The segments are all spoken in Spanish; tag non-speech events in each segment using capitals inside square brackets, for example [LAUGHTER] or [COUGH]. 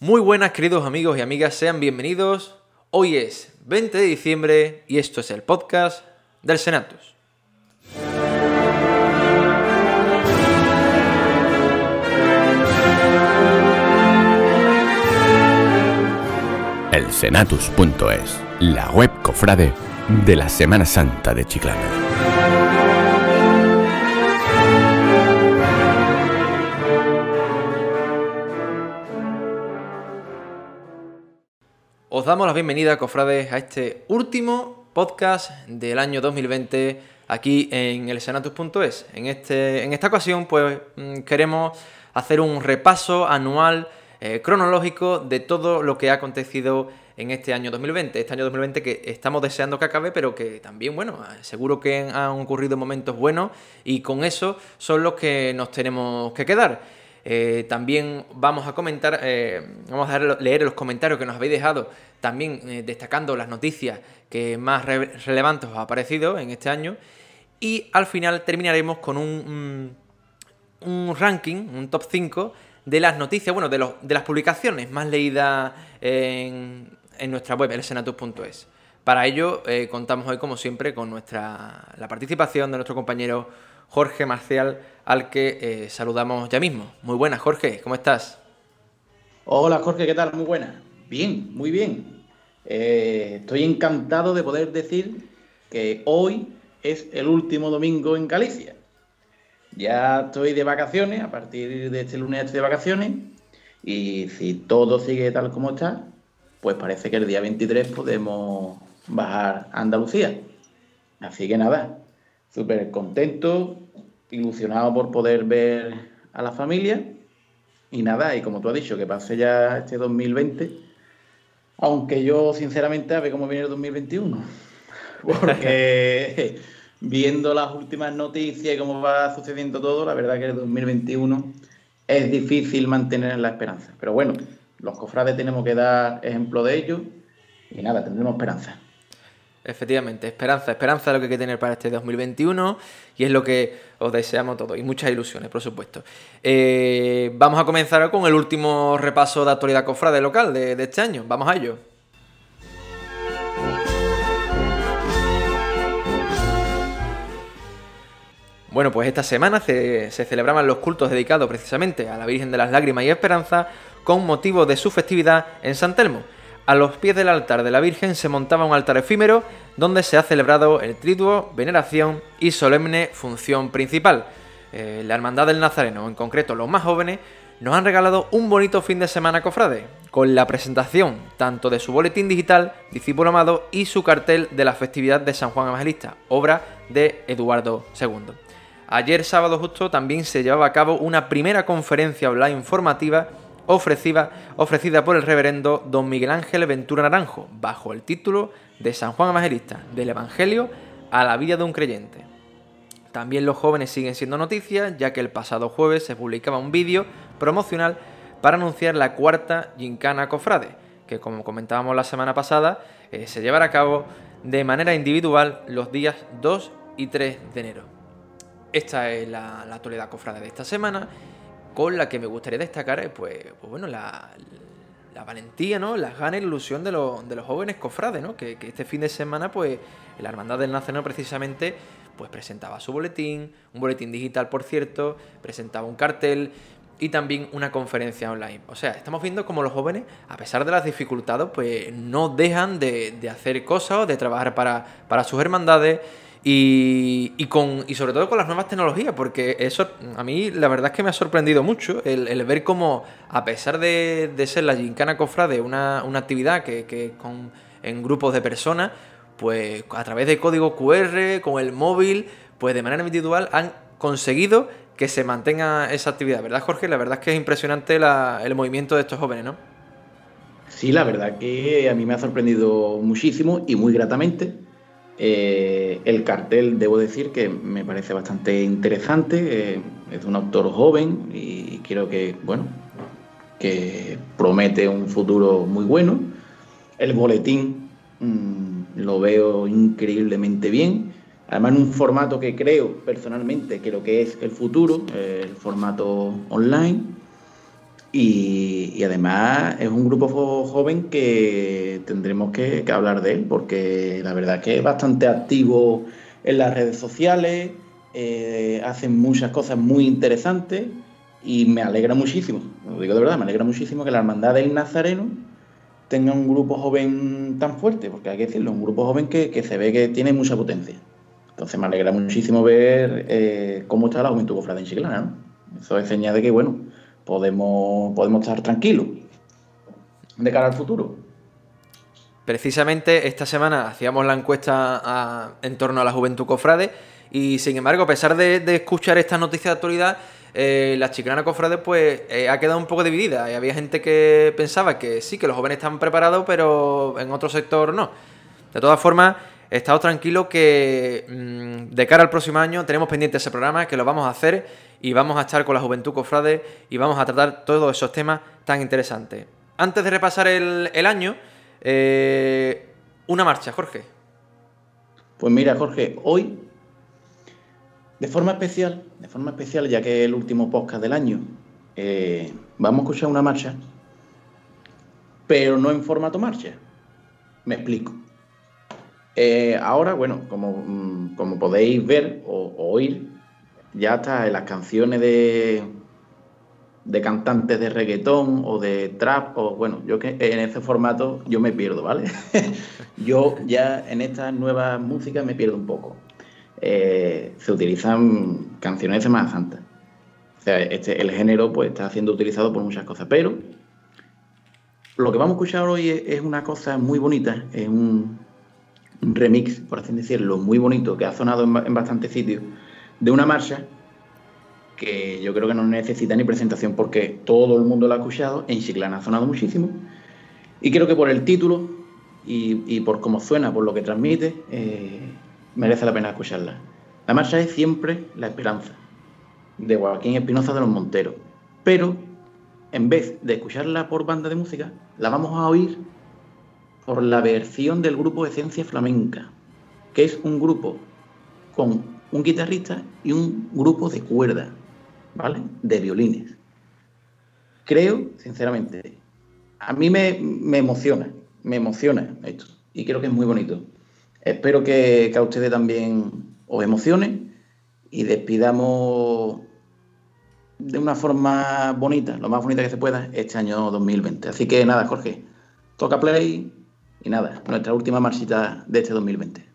Muy buenas queridos amigos y amigas, sean bienvenidos. Hoy es 20 de diciembre y esto es el podcast del Senatus. El Senatus.es, la web cofrade de la Semana Santa de Chiclana. Damos la bienvenida, cofrades, a este último podcast del año 2020 aquí en el senatus.es. En, este, en esta ocasión, pues mm, queremos hacer un repaso anual eh, cronológico de todo lo que ha acontecido en este año 2020. Este año 2020 que estamos deseando que acabe, pero que también, bueno, seguro que han ocurrido momentos buenos y con eso son los que nos tenemos que quedar. Eh, también vamos a comentar, eh, vamos a leer los comentarios que nos habéis dejado, también eh, destacando las noticias que más relevantes os ha parecido en este año. Y al final terminaremos con un, ranking, un top 5 de las noticias, bueno, de, las publicaciones más leídas en, en nuestra web, elsenatus.es. Para ello contamos hoy, como siempre, con nuestra, la participación de nuestro compañero Jorge Marcial, al que eh, saludamos ya mismo. Muy buenas, Jorge, ¿cómo estás? Hola, Jorge, ¿qué tal? Muy buenas. Bien, muy bien. Eh, estoy encantado de poder decir que hoy es el último domingo en Galicia. Ya estoy de vacaciones, a partir de este lunes estoy de vacaciones, y si todo sigue tal como está, pues parece que el día 23 podemos bajar a Andalucía. Así que nada, súper contento, ilusionado por poder ver a la familia. Y nada, y como tú has dicho, que pase ya este 2020, aunque yo sinceramente a cómo viene el 2021. [LAUGHS] Porque [LAUGHS] viendo las últimas noticias y cómo va sucediendo todo, la verdad que el 2021 es difícil mantener la esperanza. Pero bueno, los cofrades tenemos que dar ejemplo de ello y nada, tendremos esperanza. Efectivamente, esperanza, esperanza es lo que hay que tener para este 2021 y es lo que os deseamos todos y muchas ilusiones, por supuesto. Eh, vamos a comenzar con el último repaso de actualidad cofrade local de, este año. Vamos a ello. Bueno, pues esta semana se, se, celebraban los cultos dedicados precisamente a la Virgen de las Lágrimas y Esperanza con motivo de su festividad en San Telmo. A los pies del altar de la Virgen se montaba un altar efímero donde se ha celebrado el triduo, veneración y solemne función principal. Eh, la Hermandad del Nazareno, en concreto los más jóvenes, nos han regalado un bonito fin de semana cofrade, con la presentación tanto de su boletín digital, Discípulo Amado, y su cartel de la festividad de San Juan Evangelista, obra de Eduardo II. Ayer sábado justo también se llevaba a cabo una primera conferencia online formativa ofrecida, por el reverendo don Miguel Ángel Ventura Naranjo, bajo el título de San Juan Evangelista, del Evangelio a la vida de un creyente. También los jóvenes siguen siendo noticias, ya que el pasado jueves se publicaba un vídeo promocional para anunciar la cuarta Gincana Cofrade, que como comentábamos la semana pasada, eh, se llevará a cabo de manera individual los días 2 y 3 de enero. Esta es la, la actualidad cofrade de esta semana con la que me gustaría destacar, eh, pues, pues bueno, la, valentía, ¿no? Las ganas y la ilusión de, los jóvenes cofrades, ¿no? Que, este fin de semana, pues, la Hermandad del Nazareno precisamente, pues presentaba su boletín, un boletín digital, por cierto, presentaba un cartel y también una conferencia online. O sea, estamos viendo como los jóvenes, a pesar de las dificultades, pues no dejan de, hacer cosas, de trabajar para, para sus hermandades y, con, y sobre todo con las nuevas tecnologías, porque eso a mí la verdad es que me ha sorprendido mucho el, ver cómo, a pesar de, ser la Gincana Cofrade una, una actividad que, que con, en grupos de personas, pues a través de código QR, con el móvil, pues de manera individual han conseguido que se mantenga esa actividad, ¿verdad Jorge? La verdad es que es impresionante el movimiento de estos jóvenes, ¿no? Sí, la verdad que a mí me ha sorprendido muchísimo y muy gratamente eh, el cartel, debo decir que me parece bastante interesante. Eh, es un autor joven y creo que, bueno, que promete un futuro muy bueno. El boletín mm, lo veo increíblemente bien. Además, en un formato que creo personalmente que lo que es el futuro, el formato online. Y, además es un grupo joven que tendremos que, hablar de él, porque la verdad que es bastante activo en las redes sociales, eh, hacen muchas cosas muy interesantes y me alegra muchísimo, lo digo de verdad, me alegra muchísimo que la Hermandad del Nazareno tenga un grupo joven tan fuerte, porque hay que decirlo, un grupo joven que, se ve que tiene mucha potencia. Entonces me alegra muchísimo ver eh, cómo está la juventud cofrade en Chiclana, ¿no? Eso es señal de que, bueno, podemos, podemos estar tranquilos de cara al futuro. Precisamente esta semana hacíamos la encuesta en torno a la juventud cofrade y sin embargo, a pesar de, escuchar esta noticia de actualidad, eh, la chiclana cofrade pues eh, ha quedado un poco dividida había gente que pensaba que sí, que los jóvenes están preparados, pero en otro sector no. De todas formas, estado tranquilo que mm, de cara al próximo año tenemos pendiente ese programa, que lo vamos a hacer y vamos a estar con la Juventud Cofrade y vamos a tratar todos esos temas tan interesantes. Antes de repasar el, año, eh, una marcha, Jorge. Pues mira, Jorge, hoy de forma especial, de forma especial, ya que es el último podcast del año, eh, vamos a escuchar una marcha, pero no en formato marcha. Me explico. Eh, ahora, bueno, como, mm, como, podéis ver o, oír, ya está en las canciones de, de cantantes de reggaetón o de trap, o bueno, yo que en ese formato yo me pierdo, ¿vale? [LAUGHS] yo ya en estas nuevas músicas me pierdo un poco. Eh, se utilizan canciones de Semana Santa. O sea, este, el género pues, está siendo utilizado por muchas cosas, pero lo que vamos a escuchar hoy es, una cosa muy bonita, es un, remix, por así decirlo, muy bonito, que ha sonado en, bastantes sitios, de una marcha que yo creo que no necesita ni presentación porque todo el mundo la ha escuchado, en Chiclana ha sonado muchísimo, y creo que por el título y, por cómo suena, por lo que transmite, eh, merece la pena escucharla. La marcha es siempre La Esperanza, de Joaquín Espinoza de los Monteros. Pero, en vez de escucharla por banda de música, la vamos a oír por la versión del grupo Esencia Flamenca, que es un grupo con un guitarrista y un grupo de cuerda, ¿vale? De violines. Creo, sinceramente, a mí me, me emociona, me emociona esto, y creo que es muy bonito. Espero que, a ustedes también os emocione y despidamos de una forma bonita, lo más bonita que se pueda, este año 2020. Así que nada, Jorge, toca play y nada, nuestra última marchita de este 2020.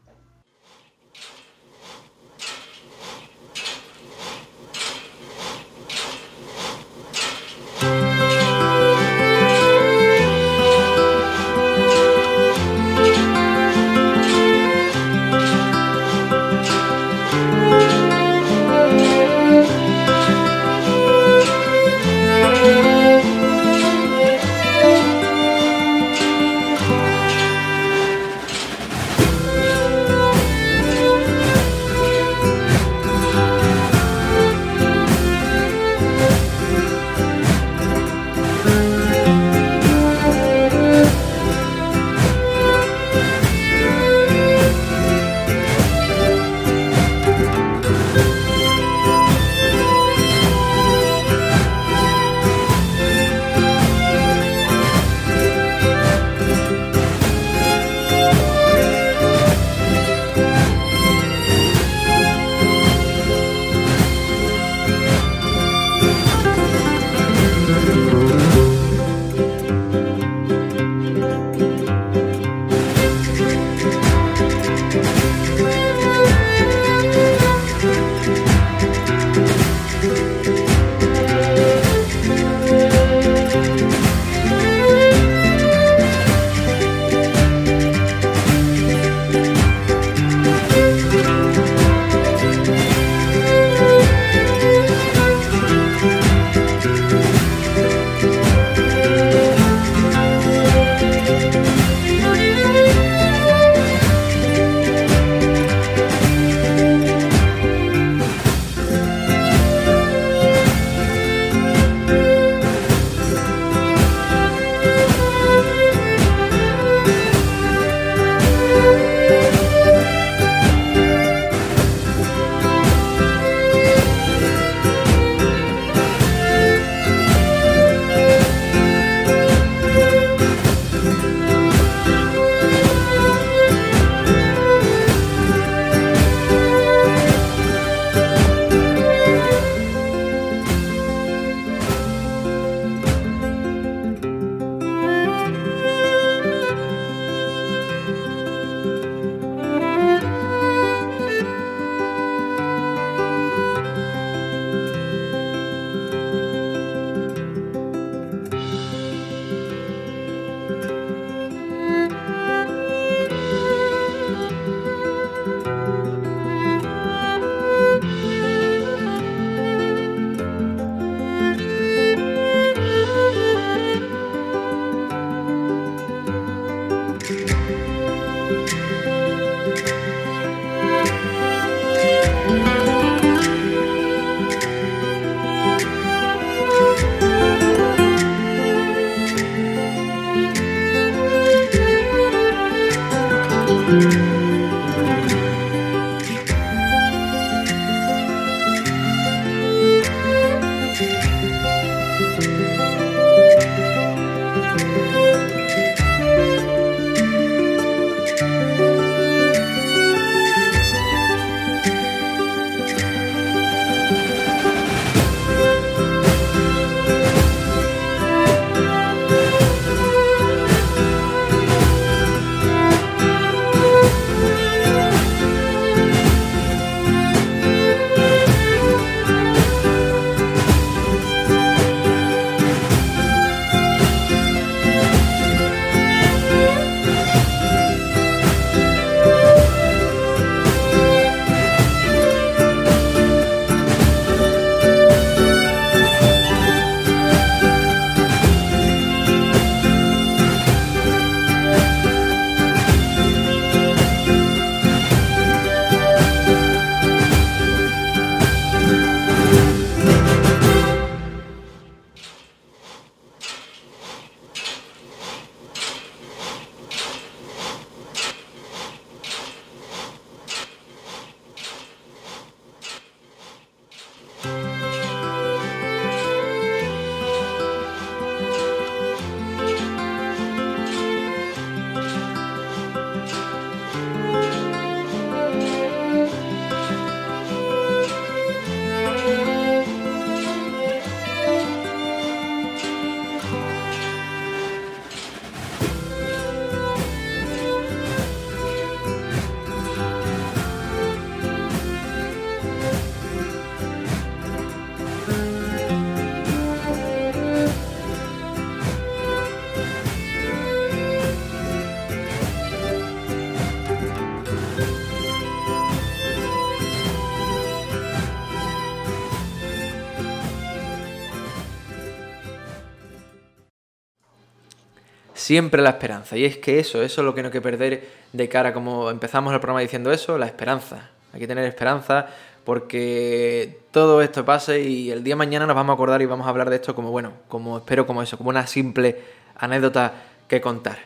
Siempre la esperanza. Y es que eso, eso es lo que no hay que perder de cara, como empezamos el programa diciendo eso, la esperanza. Hay que tener esperanza porque todo esto pase y el día de mañana nos vamos a acordar y vamos a hablar de esto como, bueno, como espero como eso, como una simple anécdota que contar.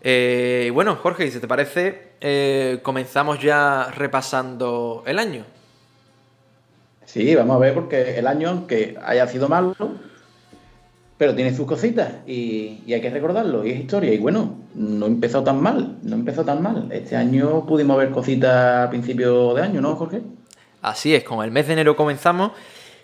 Eh, y bueno, Jorge, si te parece, eh, comenzamos ya repasando el año. Sí, vamos a ver porque el año, aunque haya sido malo, pero tiene sus cositas y, hay que recordarlo, y es historia. Y bueno, no empezó tan mal, no empezó tan mal. Este año pudimos ver cositas a principio de año, ¿no, Jorge? Así es, con el mes de enero comenzamos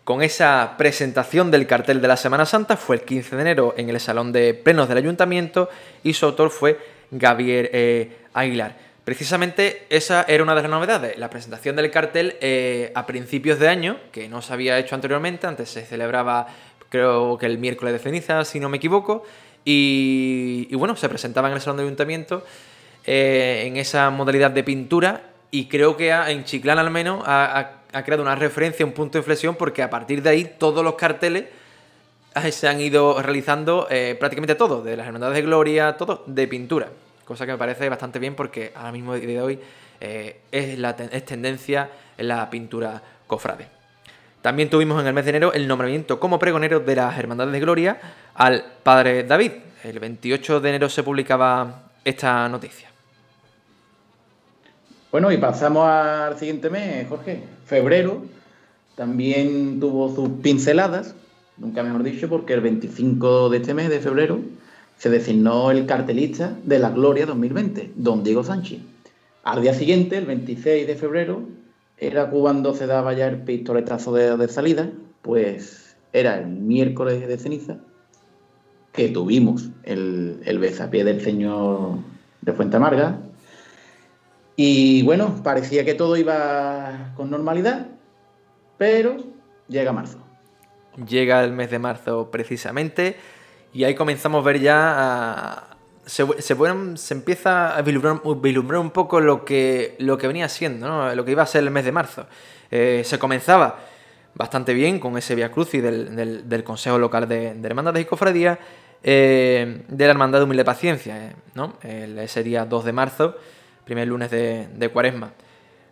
con esa presentación del cartel de la Semana Santa. Fue el 15 de enero en el Salón de Plenos del Ayuntamiento y su autor fue Gabriel eh, Aguilar. Precisamente esa era una de las novedades, la presentación del cartel eh, a principios de año, que no se había hecho anteriormente, antes se celebraba creo que el miércoles de ceniza, si no me equivoco, y, bueno, se presentaba en el Salón de Ayuntamiento eh, en esa modalidad de pintura y creo que en Chiclán al menos ha, creado una referencia, un punto de inflexión, porque a partir de ahí todos los carteles eh, se han ido realizando eh, prácticamente todos, de las Hermandades de Gloria, todo de pintura, cosa que me parece bastante bien porque ahora mismo de hoy es, la, es tendencia en la pintura cofrade. También tuvimos en el mes de enero el nombramiento como pregonero de las Hermandades de Gloria al padre David. El 28 de enero se publicaba esta noticia. Bueno, y pasamos al siguiente mes, Jorge. Febrero también tuvo sus pinceladas, nunca mejor dicho, porque el 25 de este mes de febrero se designó el cartelista de la Gloria 2020, don Diego Sánchez. Al día siguiente, el 26 de febrero, era cuando se daba ya el pistoletazo de, salida, pues era el miércoles de ceniza que tuvimos el, el besapié del señor de Fuente Amarga. Y bueno, parecía que todo iba con normalidad, pero llega marzo. Llega el mes de marzo precisamente y ahí comenzamos a ver ya a, se, se, empieza a vislumbrar, un poco lo que, lo que venía siendo, lo que iba a ser el mes de marzo. Eh, se comenzaba bastante bien con ese Via Crucis del, del, Consejo Local de, de Hermandades y Cofradías, eh, de la Hermandad de Humilde Paciencia, eh, ¿no? ese día 2 de marzo, primer lunes de, Cuaresma.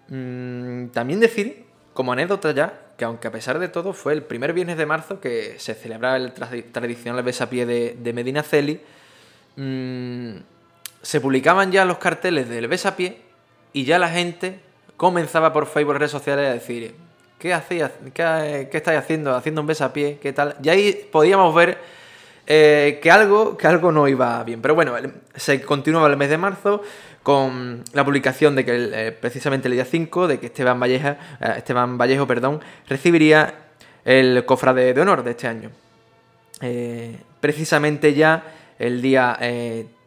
Mm, también decir, como anécdota ya, que aunque a pesar de todo fue el primer viernes de marzo que se celebraba el tradicional besapié de, de Medina Celi, Mm, se publicaban ya los carteles del besapié y ya la gente comenzaba por Facebook, redes sociales a decir, ¿qué hacías? ¿Qué, estáis haciendo? Haciendo un pie, ¿qué tal? Y ahí podíamos ver eh, que, algo, que algo no iba bien. Pero bueno, se continuaba el mes de marzo con la publicación de que eh, precisamente el día 5 de que Esteban Valleja, eh, Esteban Vallejo, perdón, recibiría el cofrade de honor de este año. precisamente ya el día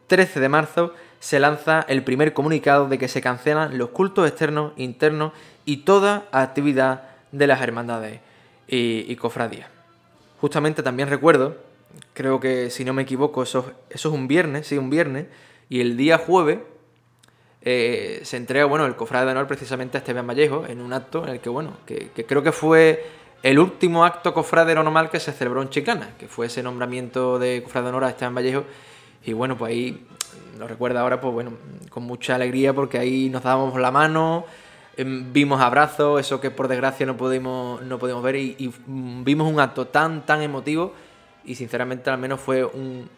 13 de marzo se lanza el primer comunicado de que se cancelan los cultos externos, internos y toda actividad de las hermandades y, cofradías. Justamente también recuerdo, creo que si no me equivoco, eso, eso es un viernes, sí, un viernes, y el día jueves eh, se entrega, bueno, el cofrade de honor precisamente a Esteban Vallejo en un acto en el que, bueno, que, creo que fue el último acto cofradero normal que se celebró en Chiclana, que fue ese nombramiento de cofrade de honor a Esteban Vallejo, y bueno, pues ahí lo recuerda ahora, pues bueno, con mucha alegría porque ahí nos dábamos la mano, em, vimos abrazos, eso que por desgracia no pudimos, no pudimos ver y, mm, vimos un acto tan, tan emotivo y sinceramente al menos fue un,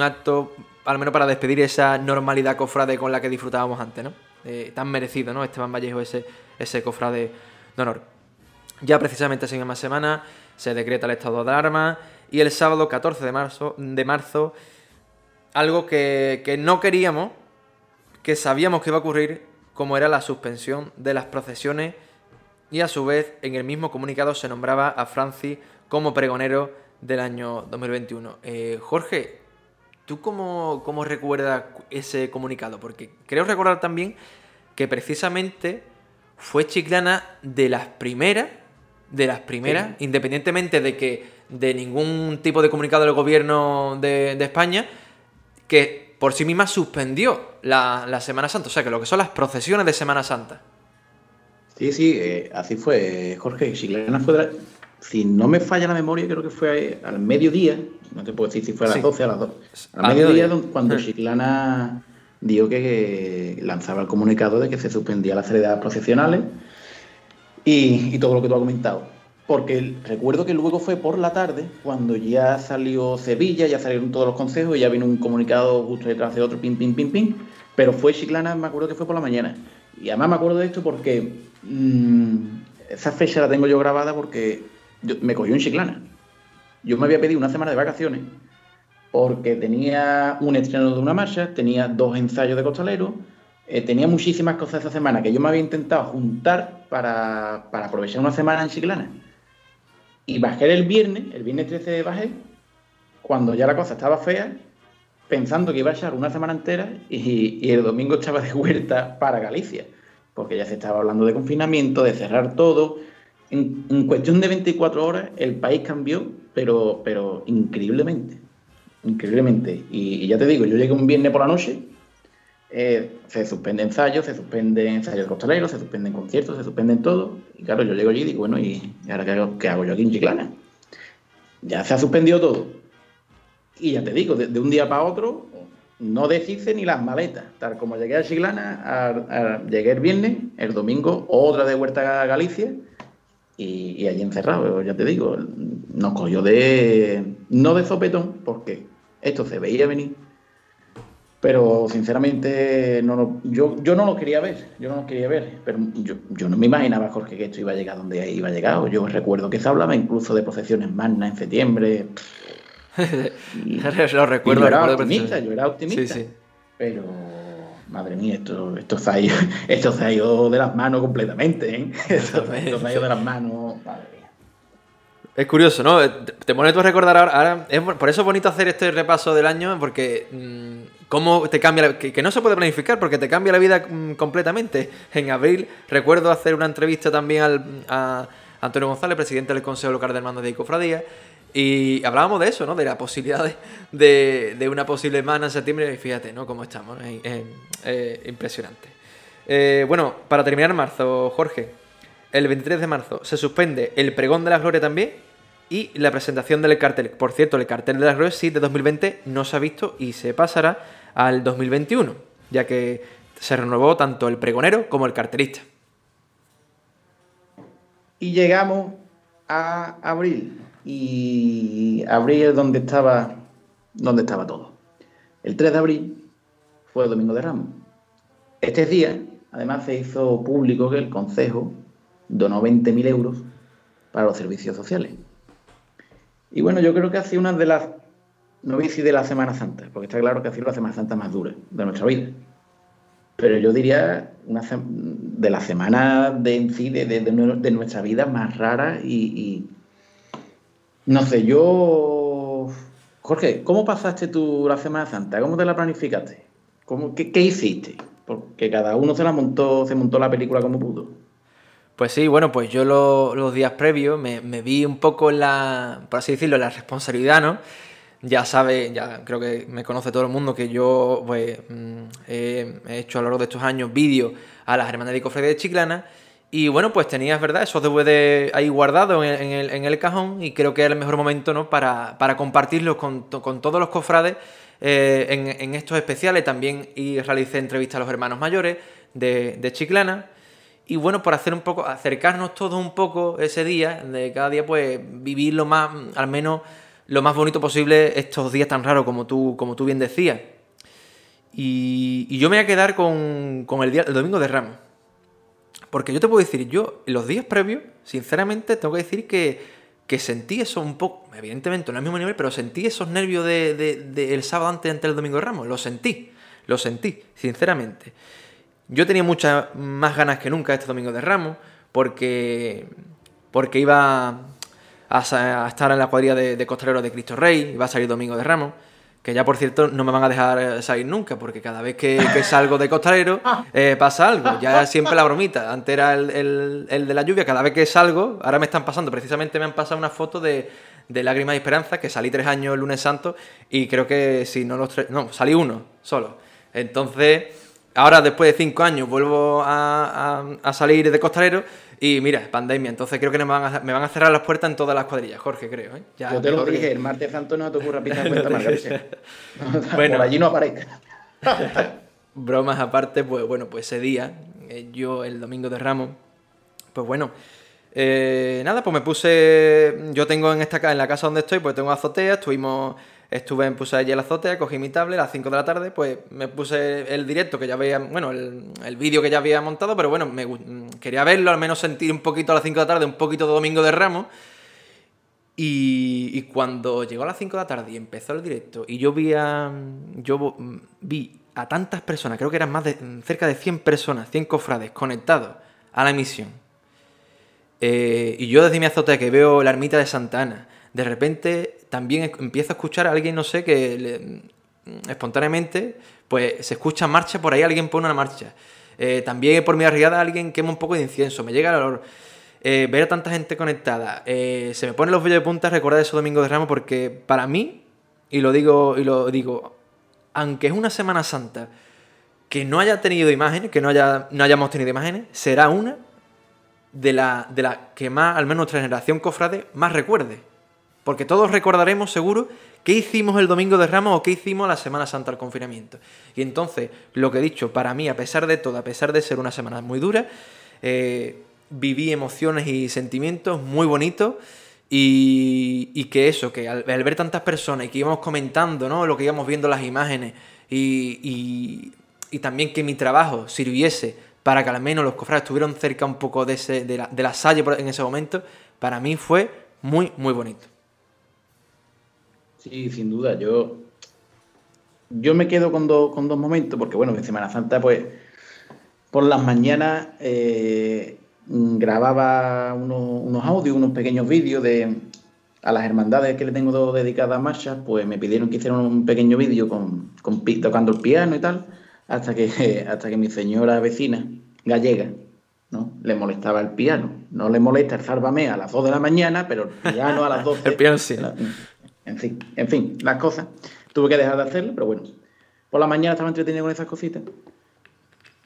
acto, al menos para despedir esa normalidad cofrade con la que disfrutábamos antes, ¿no? Eh, tan merecido, ¿no? Esteban Vallejo, ese, ese cofrade de honor. Ya precisamente esa misma semana se decreta el estado de alarma y el sábado 14 de marzo, de marzo algo que, no queríamos, que sabíamos que iba a ocurrir, como era la suspensión de las procesiones y a su vez en el mismo comunicado se nombraba a Francis como pregonero del año 2021. Eh, Jorge, ¿tú cómo, cómo, recuerdas ese comunicado? Porque creo recordar también que precisamente fue Chiclana de las primeras, de las primeras, independientemente de que de ningún tipo de comunicado del gobierno de, de España, que por sí misma suspendió la, Semana Santa, o sea, que lo que son las procesiones de Semana Santa. Sí, sí, eh, así fue, Jorge. Chiclana fue, si no me falla la memoria, creo que fue al mediodía, no te puedo decir si fue a las 12 a las 2, al, mediodía, cuando Chiclana dijo que, lanzaba el comunicado de que se suspendía las salidas procesionales y, y todo lo que tú has comentado. Porque recuerdo que luego fue por la tarde, cuando ya salió Sevilla, ya salieron todos los consejos y ya vino un comunicado justo detrás de otro, pim, pim, pim, pim. Pero fue Chiclana, me acuerdo que fue por la mañana. Y además me acuerdo de esto porque mm, esa fecha la tengo yo grabada porque me cogió en Chiclana. Yo me había pedido una semana de vacaciones porque tenía un estreno de una marcha, tenía dos ensayos de costalero, eh, tenía muchísimas cosas esa semana que yo me había intentado juntar para, para aprovechar una semana en Chiclana. Y bajé el viernes, el viernes 13 bajé, cuando ya la cosa estaba fea, pensando que iba a echar una semana entera y, el domingo estaba de vuelta para Galicia, porque ya se estaba hablando de confinamiento, de cerrar todo. En, cuestión de 24 horas el país cambió, pero, pero increíblemente, increíblemente. Y, y ya te digo, yo llegué un viernes por la noche eh, se suspenden ensayos, se suspenden ensayos costaleros, se suspenden conciertos, se suspenden todo. Y claro, yo llego allí y digo, bueno, ¿y ahora qué hago, yo aquí en Chiclana? Ya se ha suspendido todo. Y ya te digo, de, un día para otro, no deshice ni las maletas. Tal como llegué a Chiclana, llegué el viernes, el domingo, otra de vuelta a Galicia. Y, y allí encerrado, ya te digo, nos cogió de. no de sopetón, porque esto se veía venir pero sinceramente no yo, yo no lo quería ver, yo no lo quería ver, pero yo, no me imaginaba, Jorge, que esto iba a llegar donde iba a llegar. Yo recuerdo que se hablaba incluso de procesiones magnas en septiembre. [LAUGHS] lo recuerdo. yo era optimista, yo era optimista. Pero, madre mía, esto, esto, se ha ido, [LAUGHS] esto se ha ido de las manos completamente. ¿eh? [LAUGHS] Esto, esto se ha ido de las manos. Es curioso, ¿no? Te pones tú a recordar ahora. es, por eso es bonito hacer este repaso del año, porque mm, cómo te cambia. que, no se puede planificar, porque te cambia la vida mm, completamente. En abril, recuerdo hacer una entrevista también al, a Antonio González, presidente del Consejo Local de Hermanos de Icofradía, y hablábamos de eso, ¿no? De la posibilidad de, una posible semana en septiembre. Y fíjate, ¿no? Cómo estamos. Es, impresionante. Eh, bueno, para terminar marzo, Jorge el 23 de marzo se suspende el pregón de la gloria también y la presentación del cartel. Por cierto, el cartel de la gloria sí de 2020 no se ha visto y se pasará al 2021, ya que se renovó tanto el pregonero como el cartelista. Y llegamos a abril. Y abril es donde estaba, donde estaba todo. El 3 de abril fue el Domingo de Ramos. Este día además se hizo público que el Consejo donó 20.000 euros para los servicios sociales. Y bueno, yo creo que ha sido una de las, no voy a decir de la Semana Santa, porque está claro que ha sido la Semana Santa más dura de nuestra vida. Pero yo diría una de la semana de en sí, de, nuestra vida más rara y, no sé, yo Jorge, ¿cómo pasaste tú la Semana Santa? ¿Cómo te la planificaste? ¿Cómo, qué, hiciste? Porque cada uno se la montó, se montó la película como pudo. Pues sí, bueno, pues yo los días previos me, vi un poco en la, por así decirlo, la responsabilidad, ¿no? Ya sabe, ya creo que me conoce todo el mundo que yo pues, mm, he hecho a lo largo de estos años vídeos a las hermanas de Cofre de Chiclana y bueno, pues tenías, ¿verdad? Esos DVD ahí guardados en el, en el, cajón y creo que era el mejor momento, ¿no? Para, para compartirlos con, con todos los cofrades eh, en, en, estos especiales. También y realicé entrevistas a los hermanos mayores de, de Chiclana y bueno, por hacer un poco, acercarnos todos un poco ese día, de cada día pues vivir lo más, al menos lo más bonito posible estos días tan raros como tú, como tú bien decías. Y, yo me voy a quedar con, el, día, el domingo de Ramos. Porque yo te puedo decir, yo los días previos, sinceramente, tengo que decir que, sentí eso un poco, evidentemente no al mismo nivel, pero sentí esos nervios del de, sábado antes, antes del domingo de Ramos. Lo sentí, lo sentí, sinceramente. Yo tenía muchas más ganas que nunca este domingo de Ramos, porque, porque iba a, estar en la cuadrilla de, de costaleros de Cristo Rey, iba a salir domingo de Ramos, que ya por cierto no me van a dejar salir nunca, porque cada vez que, [LAUGHS] salgo de costalero eh, pasa algo, ya [LAUGHS] siempre la bromita, antes era el, de la lluvia, cada vez que salgo, ahora me están pasando, precisamente me han pasado una foto de, de Lágrimas y Esperanza, que salí tres años el lunes santo, y creo que si no los tres, no, salí uno solo. Entonces ahora después de cinco años vuelvo a, salir de costalero y mira, pandemia, entonces creo que me van, a, me van a cerrar las puertas en todas las cuadrillas, Jorge, creo. ¿eh? Yo te lo dije, el martes santo no te ocurra [LAUGHS] pisar cuenta [LAUGHS] bueno, Por allí no aparezca. [LAUGHS] bromas aparte, pues bueno, pues ese día, eh, yo el domingo de Ramos, pues bueno, eh, nada, pues me puse, yo tengo en esta en la casa donde estoy, pues tengo azotea, estuvimos Estuve, puse allí la azotea, cogí mi tablet a las 5 de la tarde, pues me puse el directo que ya veía, bueno, el, vídeo que ya había montado, pero bueno, me, quería verlo, al menos sentir un poquito a las 5 de la tarde, un poquito de Domingo de Ramos. Y, cuando llegó a las 5 de la tarde y empezó el directo, y yo vi a, yo vi a tantas personas, creo que eran más de cerca de 100 personas, 100 cofrades conectados a la emisión. Eh, y yo desde mi azotea que veo la ermita de Santa Ana, de repente también empiezo a escuchar a alguien, no sé, que espontáneamente, pues se escucha marcha, por ahí alguien pone una marcha. Eh, también por mi arriada alguien quema un poco de incienso, me llega el olor. Eh, ver a tanta gente conectada, eh, se me ponen los vellos de punta recordar ese domingo de Ramos porque para mí, y lo digo, y lo digo, aunque es una Semana Santa que no haya tenido imágenes, que no, haya, no hayamos tenido imágenes, será una de la, de la que más, al menos nuestra generación cofrade, más recuerde. Porque todos recordaremos seguro qué hicimos el domingo de Ramos o qué hicimos la Semana Santa al confinamiento. Y entonces, lo que he dicho, para mí, a pesar de todo, a pesar de ser una semana muy dura, eh, viví emociones y sentimientos muy bonitos. Y, que eso, que al, ver tantas personas y que íbamos comentando, ¿no? Lo que íbamos viendo las imágenes y, también que mi trabajo sirviese para que al menos los cofrades estuvieran cerca un poco de, ese, de, la, de la salle en ese momento, para mí fue muy, muy bonito. Sí, sin duda. Yo, yo me quedo con, con dos momentos, porque bueno, en Semana Santa, pues, por las mañanas eh, grababa unos, audios, unos pequeños vídeos de a las hermandades que le tengo dedicadas a Masha, pues me pidieron que hicieran un pequeño vídeo con, con, tocando el piano y tal, hasta que, [LAUGHS] hasta que mi señora vecina, gallega, ¿no? Le molestaba el piano. No le molesta el Sálvame a las 2 de la mañana, pero el piano a las [LAUGHS] 12. el piano sí. En fin, en fin, las cosas. Tuve que dejar de hacerlo, pero bueno. Por la mañana estaba entretenido con esas cositas.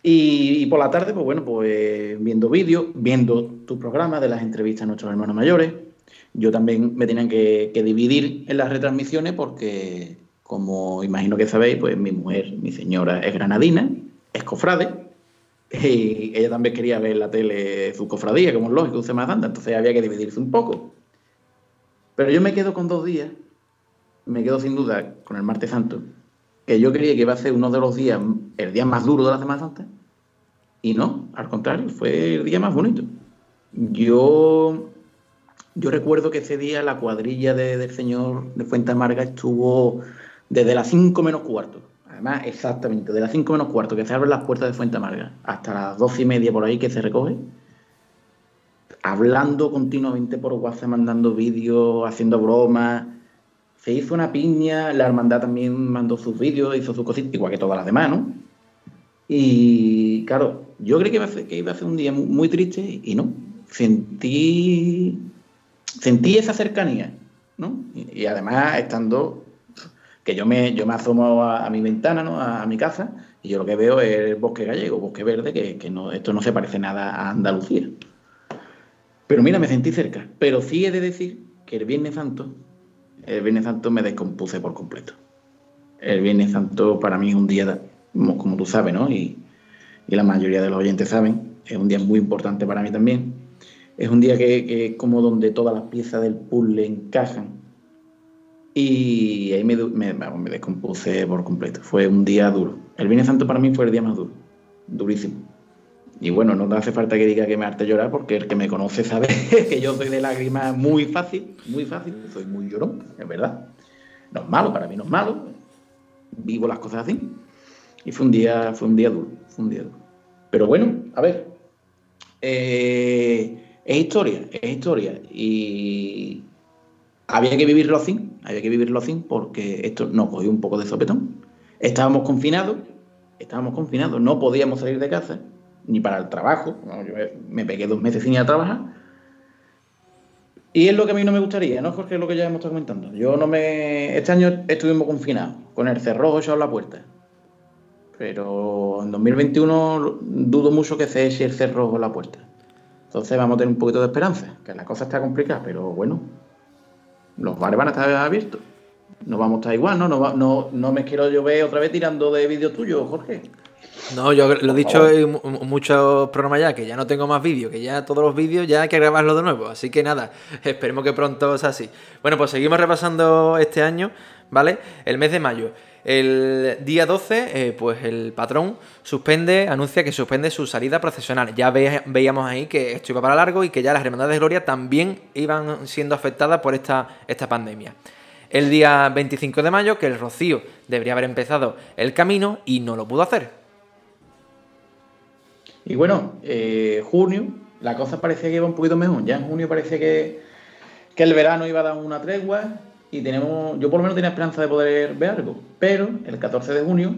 Y, por la tarde, pues bueno, pues viendo vídeos, viendo tu programa de las entrevistas a nuestros hermanos mayores. Yo también me tenían que, dividir en las retransmisiones porque, como imagino que sabéis, pues mi mujer, mi señora, es granadina, es cofrade. Y ella también quería ver la tele su cofradía, como es lógico, usted más anda, entonces había que dividirse un poco. Pero yo me quedo con dos días me quedo sin duda con el martes santo, que yo creía que iba a ser uno de los días, el día más duro de la Semana Santa, Y no, al contrario, fue el día más bonito. Yo, yo recuerdo que ese día la cuadrilla del señor de Fuente Amarga estuvo desde las 5 menos cuarto. Además, exactamente, de las 5 menos cuarto que se abren las puertas de Fuente Amarga hasta las 12 y media por ahí que se recoge, hablando continuamente por WhatsApp, mandando vídeos, haciendo bromas. Se hizo una piña, la hermandad también mandó sus vídeos, hizo sus cositas, igual que todas las demás, ¿no? Y claro, yo creí que iba a ser, un día muy, triste y no. Sentí, sentí esa cercanía, ¿no? Y, además estando, que yo me, yo me asomo a, mi ventana, ¿no? A, mi casa, y yo lo que veo es el bosque gallego, bosque verde, que, que no, esto no se parece nada a Andalucía. Pero mira, me sentí cerca. Pero sí he de decir que el Viernes Santo, el Viernes Santo me descompuse por completo. El Viernes Santo para mí es un día, como, tú sabes, ¿no? Y, la mayoría de los oyentes saben, es un día muy importante para mí también. Es un día que, es como donde todas las piezas del puzzle encajan. Y ahí me, me, me descompuse por completo. Fue un día duro. El Viernes Santo para mí fue el día más duro. Durísimo. Y bueno, no hace falta que diga que me arte llorar, porque el que me conoce sabe [LAUGHS] que yo soy de lágrimas muy fácil, muy fácil, soy muy llorón, es verdad. No es malo, para mí no es malo. Vivo las cosas así. Y fue un día, fue un día duro, fue un día duro. Pero bueno, a ver. Eh, es historia, es historia. Y había que vivirlo así, había que vivirlo así, porque esto nos cogió un poco de sopetón. Estábamos confinados, estábamos confinados, no podíamos salir de casa ni para el trabajo. yo me pegué dos meses sin ir a trabajar. Y es lo que a mí no me gustaría, ¿no, Jorge? Es lo que ya hemos estado comentando. Yo no me. Este año estuvimos confinados, con el cerrojo echado a la puerta. Pero en 2021 dudo mucho que se eche el cerrojo a la puerta. Entonces vamos a tener un poquito de esperanza, que la cosa está complicada, pero bueno, los bares van a estar abiertos. No vamos a estar igual, ¿no? No, no, no me quiero yo ver otra vez tirando de vídeos tuyos, Jorge. No, yo lo he dicho en muchos programas ya, que ya no tengo más vídeos, que ya todos los vídeos ya hay que grabarlos de nuevo. Así que nada, [LAUGHS] esperemos que pronto sea así. Bueno, pues seguimos repasando este año, ¿vale? El mes de mayo. El día 12, eh, pues el patrón suspende, anuncia que suspende su salida procesional. Ya veíamos ahí que esto iba para largo y que ya las hermandades de Gloria también iban siendo afectadas por esta, esta pandemia. El día 25 de mayo, que el Rocío debería haber empezado el camino y no lo pudo hacer. Y bueno, eh, junio, la cosa parecía que iba un poquito mejor. Ya en junio parecía que, el verano iba a dar una tregua y tenemos, yo por lo menos tenía esperanza de poder ver algo. Pero el 14 de junio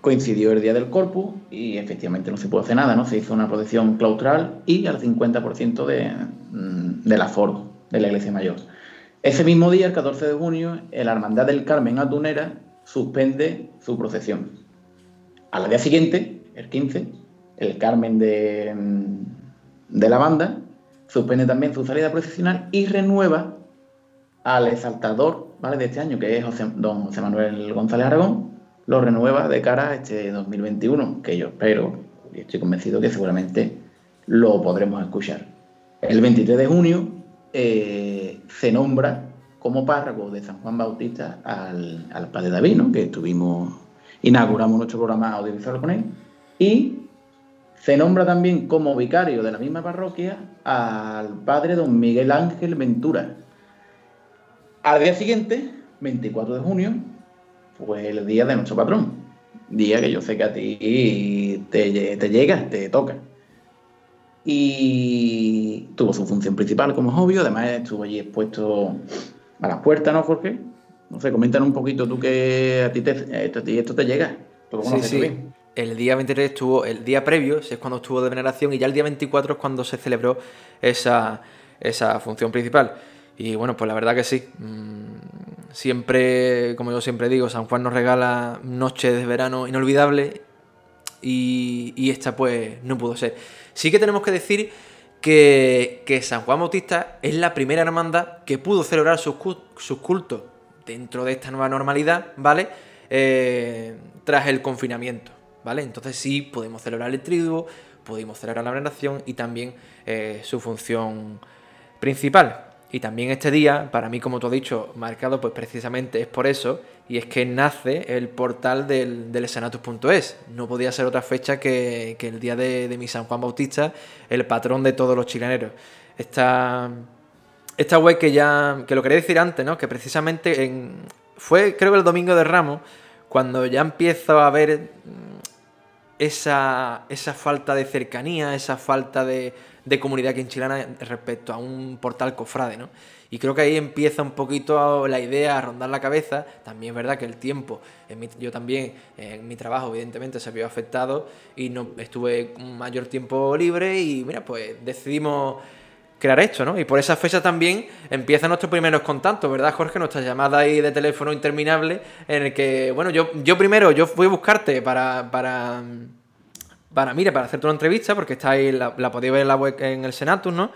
coincidió el día del Corpus y efectivamente no se pudo hacer nada, ¿no? Se hizo una protección claustral y al 50% de, mm, del aforo de la iglesia mayor. Ese mismo día, el 14 de junio, la Hermandad del Carmen Atunera suspende su procesión. Al día siguiente, el 15, el Carmen de, de la banda, suspende también su salida profesional y renueva al exaltador ¿vale? de este año, que es don José Manuel González Aragón, lo renueva de cara a este 2021, que yo espero y estoy convencido que seguramente lo podremos escuchar. El 23 de junio eh, se nombra como párroco de San Juan Bautista al, al padre David, ¿no? que estuvimos, inauguramos nuestro programa audiovisual con él, y se nombra también como vicario de la misma parroquia al padre don Miguel Ángel Ventura. Al día siguiente, 24 de junio, fue el día de nuestro patrón. Día que yo sé que a ti te, te llega, te toca. Y tuvo su función principal, como es obvio. Además, estuvo allí expuesto a las puertas, ¿no, Jorge? No sé, coméntanos un poquito tú que a ti, te, esto, esto te llega. sí, sí el día 23 estuvo, el día previo es cuando estuvo de veneración y ya el día 24 es cuando se celebró esa, función principal. Y bueno, pues la verdad que sí. Mm, siempre, como yo siempre digo, San Juan nos regala noches de verano inolvidables y, esta pues no pudo ser. Sí que tenemos que decir que, San Juan Bautista es la primera hermandad que pudo celebrar sus, cultos dentro de esta nueva normalidad, ¿vale? Eh, tras el confinamiento. ¿Vale? Entonces sí podemos celebrar el triduo, pudimos celebrar la veneración y también eh, su función principal. Y también este día, para mí, como tú has dicho, marcado pues precisamente es por eso, y es que nace el portal del, del Senatus.es. No podía ser otra fecha que, el día de, mi San Juan Bautista, el patrón de todos los chileneros. Esta, esta web que ya, que lo quería decir antes, ¿no? que precisamente en, fue creo que el domingo de Ramos, cuando ya empiezo a ver esa, esa falta de cercanía, esa falta de, de comunidad aquí en Chilana respecto a un portal cofrade, ¿no? Y creo que ahí empieza un poquito la idea a rondar la cabeza. También es verdad que el tiempo, yo también en mi trabajo evidentemente se vio afectado y no estuve un mayor tiempo libre y mira, pues decidimos crear esto, ¿no? Y por esa fecha también empiezan nuestros primeros contactos, ¿verdad, Jorge? Nuestra llamada ahí de teléfono interminable en el que, bueno, yo, yo primero, yo fui a buscarte para, para, para, mira, para hacerte una entrevista, porque está ahí, la, la podéis ver en la web en el Senatus, ¿no?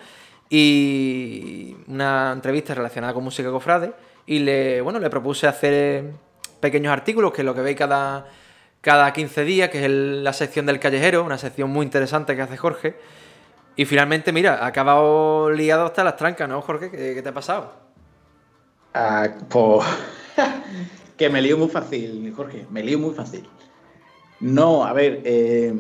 y una entrevista relacionada con música cofrade y le, bueno, le propuse hacer pequeños artículos, que es lo que veis cada, cada 15 días, que es la sección del callejero, una sección muy interesante que hace Jorge. Y finalmente, mira, ha acabado liado hasta las trancas, ¿no, Jorge? ¿Qué, te ha pasado? Ah, pues [LAUGHS] que me lío muy fácil, Jorge, me lío muy fácil. No, a ver, eh,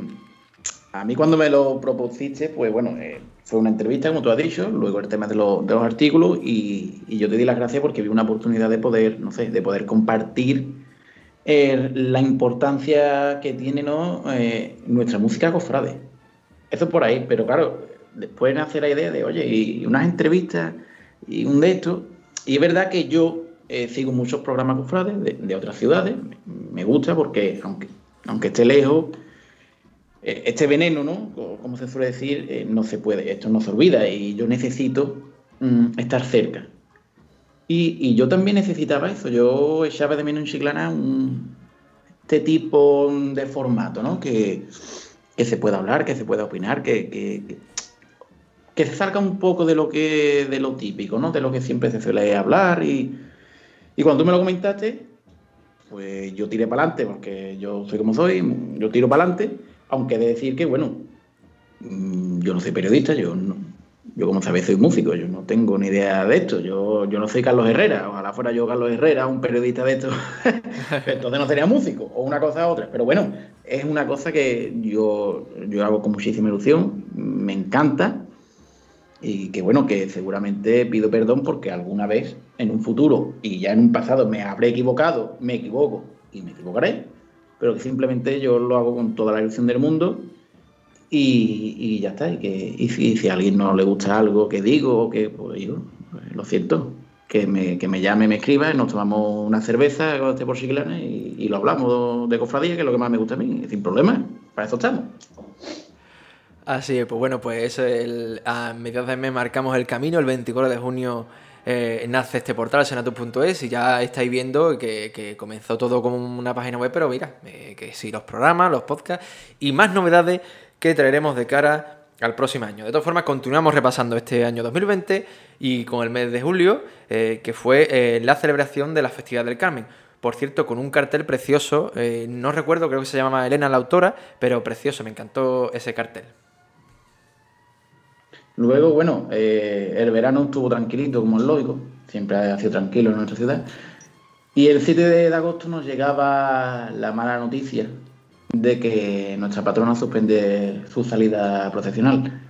a mí cuando me lo propusiste, pues bueno, eh, fue una entrevista, como tú has dicho, luego el tema de, los artículos y, yo te di las gracias porque vi una oportunidad de poder, no sé, de poder compartir eh, la importancia que tiene ¿no? Nuestra música cofrade. Eso por ahí, pero claro, después nace la idea de, oye, y unas entrevistas y un de estos. Y es verdad que yo eh, sigo muchos programas cofrades de, de otras ciudades, me gusta porque aunque, aunque esté lejos, eh, este veneno, ¿no? Como se suele decir, eh, no se puede, esto no se olvida y yo necesito mm, estar cerca. Y, yo también necesitaba eso, yo echaba de menos en Chiclana un, este tipo de formato, ¿no? Que, se pueda hablar, que se pueda opinar, que, que, se salga un poco de lo que de lo típico, ¿no? De lo que siempre se suele hablar y, y cuando tú me lo comentaste, pues yo tiré para adelante, porque yo soy como soy, yo tiro para adelante aunque de decir que, bueno, mm, yo no soy periodista, yo yo como sabéis soy músico, yo no tengo ni idea de esto, yo, yo no soy Carlos Herrera, ojalá fuera yo Carlos Herrera, un periodista de esto, [LAUGHS] entonces no sería músico, o una cosa u otra, pero bueno, es una cosa que yo, yo hago con muchísima ilusión, me encanta, y que bueno, que seguramente pido perdón porque alguna vez en un futuro y ya en un pasado me habré equivocado, me equivoco y me equivocaré, pero que simplemente yo lo hago con toda la ilusión del mundo y, ya está. Y, que, y si, a alguien no le gusta algo que digo, que pues digo, pues, lo siento, que me, que me llame, me escriba, y nos tomamos una cerveza este por Chiclana y, y, lo hablamos de cofradía, que es lo que más me gusta a mí, sin problema, para eso estamos. Así es, pues bueno, pues el, a mediados de mes marcamos el camino, el 24 de junio eh, nace este portal, senatus.es, y ya estáis viendo que, comenzó todo como una página web, pero mira, eh, que sí, los programas, los podcasts y más novedades que traeremos de cara al próximo año. De todas formas, continuamos repasando este año 2020 y con el mes de julio, eh, que fue la celebración de la Festividad del Carmen. Por cierto, con un cartel precioso, no recuerdo, creo que se llamaba Elena la autora, pero precioso, me encantó ese cartel. Luego, bueno, eh, el verano estuvo tranquilito, como es lógico, siempre ha sido tranquilo en nuestra ciudad. Y el 7 de agosto nos llegaba la mala noticia de que nuestra patrona suspende su salida profesional.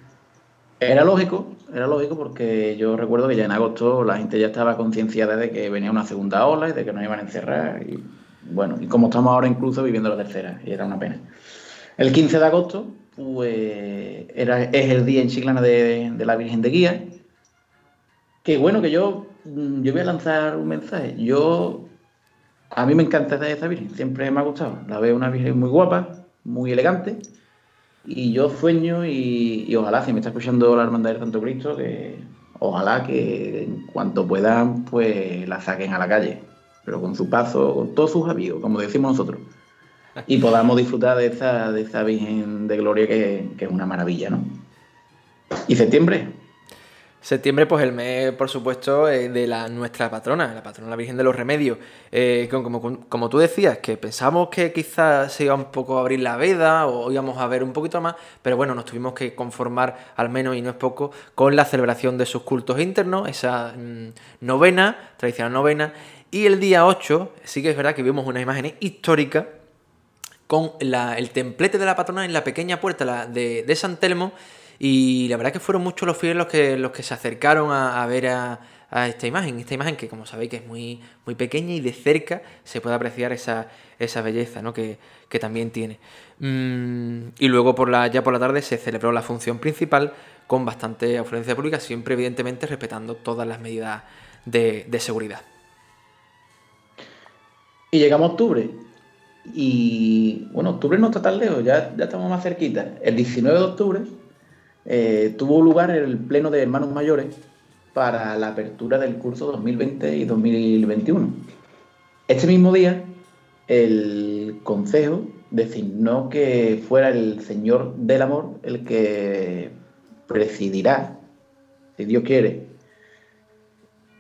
Era lógico, era lógico porque yo recuerdo que ya en agosto la gente ya estaba concienciada de que venía una segunda ola y de que nos iban a encerrar. Y bueno, y como estamos ahora incluso viviendo la tercera, y era una pena. El 15 de agosto pues es el día en Chiclana de, la Virgen de Guía. Que bueno, que yo, yo voy a lanzar un mensaje. Yo, a mí me encanta esa Virgen, siempre me ha gustado. La veo una Virgen muy guapa, muy elegante. Y yo sueño y, ojalá, si me está escuchando la Hermandad del Santo Cristo, que ojalá que en cuanto puedan, pues la saquen a la calle. Pero con su paso, con todos sus amigos, como decimos nosotros y podamos disfrutar de esa, de esa Virgen de Gloria que, es una maravilla, ¿no? ¿Y septiembre? Septiembre, pues el mes, por supuesto, eh, de la nuestra patrona, la patrona la Virgen de los Remedios. Eh, como, como, tú decías, que pensamos que quizás se iba un poco a abrir la veda o íbamos a ver un poquito más, pero bueno, nos tuvimos que conformar, al menos y no es poco, con la celebración de sus cultos internos, esa mm, novena, tradicional novena, Y el día 8, sí que es verdad que vimos unas imágenes históricas con el templete de la patrona en la pequeña puerta de, San Telmo. Y la verdad que fueron muchos los fieles los que, los que se acercaron a, ver a, esta imagen. Esta imagen que, como sabéis, que es muy, muy pequeña y de cerca se puede apreciar esa, esa belleza ¿no? que, también tiene. Mm, y luego por la, ya por la tarde se celebró la función principal con bastante afluencia pública, siempre evidentemente respetando todas las medidas de, de seguridad. Y llegamos a octubre y bueno, octubre no está tan lejos, ya, ya estamos más cerquita. El 19 de octubre eh, tuvo lugar el pleno de hermanos mayores para la apertura del curso 2020 y 2021. Este mismo día, el Consejo designó que fuera el Señor del Amor el que presidirá, si Dios quiere,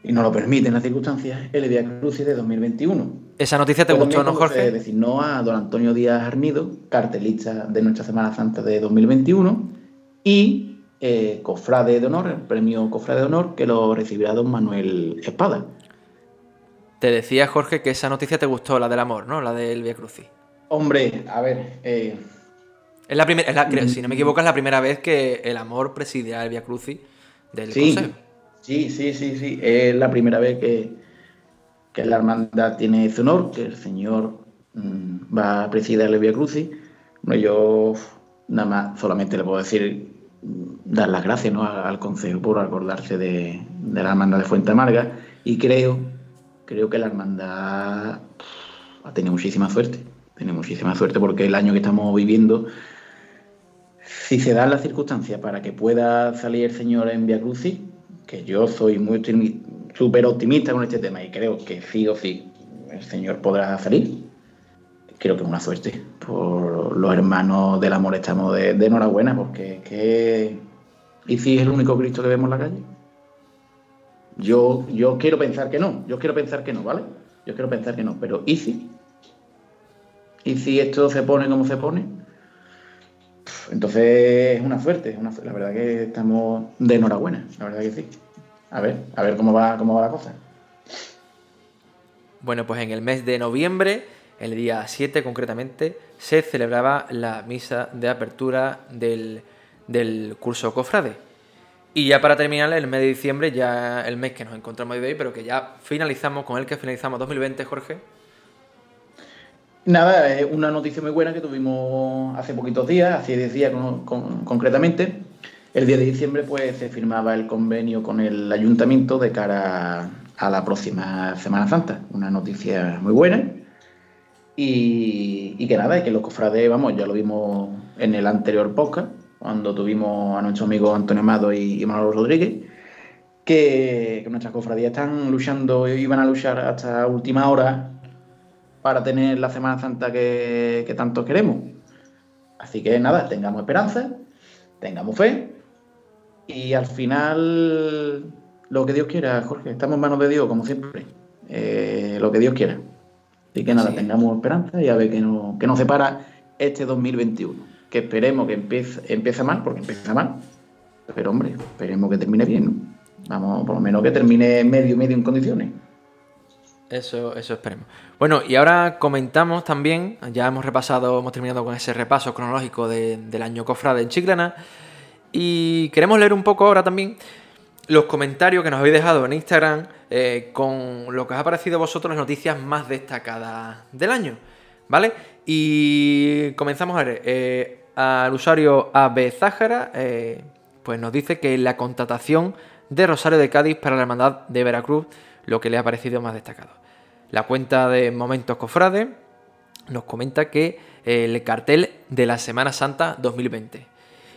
y no lo permiten las circunstancias, el Via Crucis de 2021. ¿Esa noticia te gustó, no, Jorge? Se designó a don Antonio Díaz Arnido, cartelista de nuestra Semana Santa de 2021, y eh, cofrade de honor, el premio cofrade de honor, que lo recibirá don Manuel Espada. Te decía, Jorge, que esa noticia te gustó, la del amor, ¿no? La del Via Crucis. Hombre, a ver. Eh, es la primera, si no me equivoco, es la primera vez que el amor presidirá el Via Crucis del sí, Sí, sí, sí, sí. Es la primera vez que, que la hermandad tiene ese honor, que el Señor mm, va a presidir el Via Crucis. Bueno, yo nada más solamente le puedo decir mm, dar las gracias al Consejo por acordarse de, la hermandad de Fuente Amarga y creo, creo que la hermandad ha tenido muchísima suerte, tiene muchísima suerte porque el año que estamos viviendo, si se dan las circunstancias para que pueda salir el Señor en Via que yo soy muy súper optimista con este tema y creo que sí o sí el señor podrá salir. Creo que es una suerte. Por los hermanos del amor estamos de, enhorabuena porque que... ¿Y si es el único Cristo que vemos en la calle? Yo, yo quiero pensar que no, yo quiero pensar que no, ¿vale? Yo quiero pensar que no, pero ¿y si? ¿Y si esto se pone como se pone? Entonces es una suerte, una, la verdad que estamos de enhorabuena, la verdad que sí. A ver, a ver cómo va, cómo va la cosa. Bueno, pues en el mes de noviembre, el día 7 concretamente, se celebraba la misa de apertura del, del curso Cofrade. Y ya para terminar, el mes de diciembre, ya el mes que nos encontramos hoy, pero que ya finalizamos con el que finalizamos 2020, Jorge. Nada, una noticia muy buena que tuvimos hace poquitos días, hace 10 días concretamente, el día de diciembre pues se firmaba el convenio con el ayuntamiento de cara a la próxima Semana Santa. Una noticia muy buena. Y, que nada, que los cofrades, vamos, ya lo vimos en el anterior podcast, cuando tuvimos a nuestro amigo Antonio Amado y, Manolo Rodríguez, que, nuestras cofradías están luchando y van a luchar hasta última hora para tener la Semana Santa que, que tanto queremos. Así que nada, tengamos esperanza, tengamos fe y al final, lo que Dios quiera, Jorge, estamos en manos de Dios, como siempre. Eh, lo que Dios quiera. Así que nada, tengamos esperanza y a ver qué nos, qué nos separa este 2021. Que esperemos que empiece, empiece mal, porque empieza mal. Pero hombre, esperemos que termine bien, ¿no? Vamos, por lo menos que termine medio, medio en condiciones. Eso, eso esperemos. Bueno, y ahora comentamos también, ya hemos repasado, hemos terminado con ese repaso cronológico del año cofrade en Chiclana. Y queremos leer un poco ahora también los comentarios que nos habéis dejado en Instagram eh, con lo que os ha parecido a vosotros las noticias más destacadas del año. ¿Vale? Y comenzamos a ver. Eh, al usuario AB Zájara, eh, pues nos dice que la contratación de Rosario de Cádiz para la Hermandad de Veracruz, lo que le ha parecido más destacado. La cuenta de Momentos Cofrade nos comenta que el cartel de la Semana Santa 2020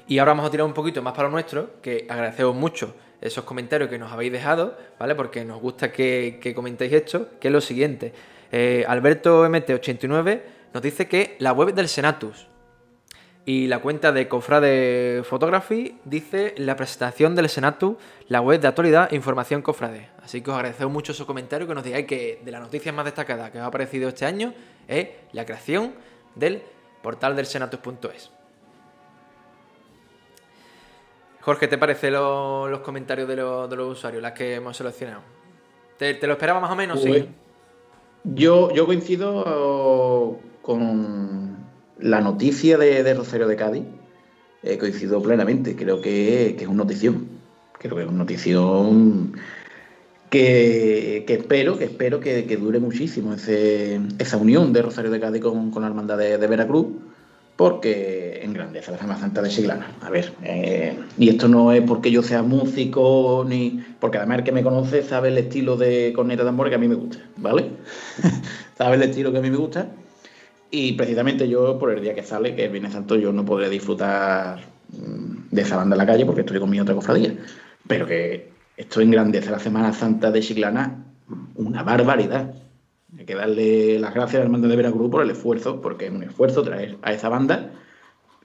y ahora vamos a tirar un poquito más para lo nuestro, que agradecemos mucho esos comentarios que nos habéis dejado, ¿vale? Porque nos gusta que, comentéis esto, que es lo siguiente. Eh, Alberto MT89 nos dice que la web del Senatus y la cuenta de Cofrade Photography dice la presentación del Senatus, la web de actualidad e información Cofrade. Así que os agradecemos mucho esos comentarios que nos digáis que de las noticias más destacadas que os ha aparecido este año es la creación del portal del Senatus.es. Jorge, ¿te parece los comentarios de, los usuarios, las que hemos seleccionado? ¿Te, lo esperaba más o menos? Pues, Yo, yo coincido con la noticia de, Rosario de Cádiz, eh, coincido plenamente. Creo que, es una notición. Creo que es una notición que, espero, que espero que, dure muchísimo esa unión de Rosario de Cádiz con, la hermandad de, Veracruz, porque engrandece la Semana Santa de Siglana. A ver, eh, y esto no es porque yo sea músico, ni porque además que me conoce sabe el estilo de corneta de amor que a mí me gusta, ¿vale? [LAUGHS] sabe el estilo que a mí me gusta. Y precisamente yo, por el día que sale, que es Viernes Santo, yo no podré disfrutar mm, de esa banda en la calle porque estoy con mi otra cofradía. Pero que esto engrandece la Semana Santa de Chiclana una barbaridad. Hay que darle las gracias al mando de Veracruz por el esfuerzo, porque es un esfuerzo traer a esa banda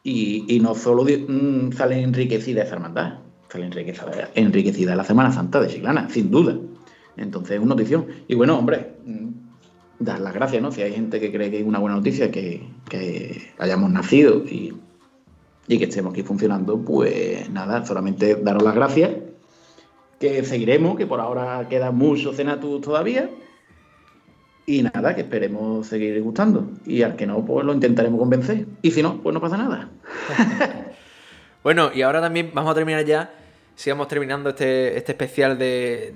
y, no solo mm, sale enriquecida esa hermandad, sale enriquecida, enriquecida la Semana Santa de Chiclana, sin duda. Entonces es una notición. Y bueno, hombre, mm, dar las gracias, ¿no? Si hay gente que cree que es una buena noticia que, hayamos nacido y, y que estemos aquí funcionando, pues nada, solamente daros las gracias que seguiremos, que por ahora queda mucho Cenatus todavía. Y nada, que esperemos seguir gustando. Y al que no, pues lo intentaremos convencer. Y si no, pues no pasa nada. [LAUGHS] bueno, y ahora también vamos a terminar ya, sigamos terminando este, este especial de,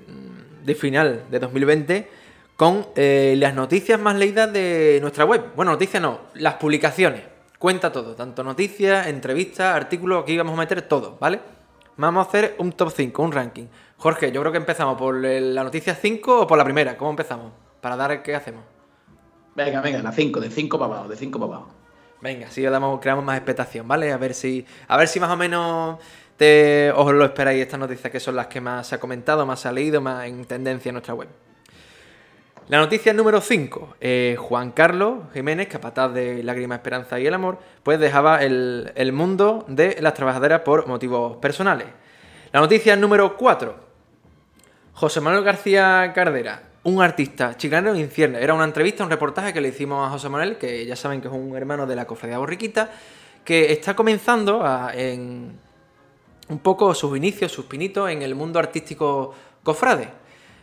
de final de 2020 con eh, las noticias más leídas de nuestra web. Bueno, noticias no, las publicaciones. Cuenta todo, tanto noticias, entrevistas, artículos, aquí vamos a meter todo, ¿vale? Vamos a hacer un top 5, un ranking. Jorge, yo creo que empezamos por la noticia 5 o por la primera. ¿Cómo empezamos? Para dar qué hacemos. Venga, venga, la 5, de 5 para abajo, de 5 para abajo. Venga, así damos, creamos más expectación, ¿vale? A ver si, a ver si más o menos te, os lo esperáis estas noticias que son las que más se ha comentado, más se ha leído, más en tendencia en nuestra web. La noticia número 5. Eh, Juan Carlos Jiménez, capataz de Lágrima, Esperanza y el Amor, pues dejaba el, el mundo de las trabajadoras por motivos personales. La noticia número 4. José Manuel García Cardera, un artista chicano en infierno. Era una entrevista, un reportaje que le hicimos a José Manuel, que ya saben que es un hermano de la cofradía borriquita, que está comenzando en un poco sus inicios, sus pinitos en el mundo artístico cofrade.